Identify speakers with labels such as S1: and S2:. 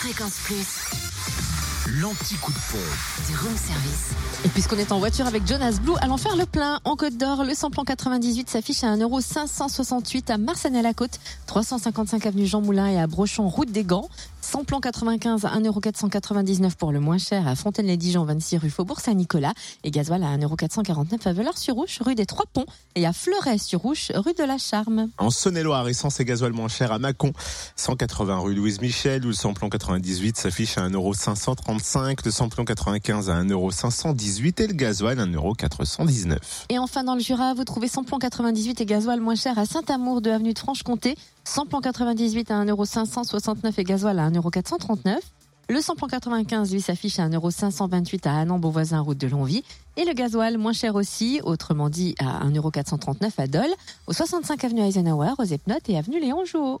S1: Fréquence Plus,
S2: L'anti-coup de pompe.
S1: du room service.
S3: Et puisqu'on est en voiture avec Jonas Blue, allons faire le plein. En Côte d'Or, le samplon 98 s'affiche à 1,568€ à Marsanne-à-la-Côte, 355 avenue Jean Moulin et à Brochon, route des Gants. Samplon 95 à 1,499€ pour le moins cher à Fontaine-les-Dijon, 26 rue Faubourg Saint-Nicolas. Et gasoil à 1,449€ à Velleurs-sur-Rouche, rue des Trois Ponts. Et à Fleuret-sur-Rouche, rue de la Charme.
S4: En Saône-et-Loire, essence et gasoil moins cher à Mâcon, 180 rue Louise Michel, où le samplon 98 s'affiche à 1,535€, le samplon 95 à 1,518€ et le gasoil à 1,419€.
S3: Et enfin, dans le Jura, vous trouvez samplon 98 et gasoil moins cher à Saint-Amour de avenue de Franche-Comté. Samplon 98 à 1,569€ et gasoil à 1,439€. Le samplon 95, lui, s'affiche à 1,528€ à Annan, Beauvoisin, route de Longwy. Et le gasoil moins cher aussi, autrement dit à 1,439€ à Dole, au 65 avenue Eisenhower, aux Epnotes et avenue Léon Jouot.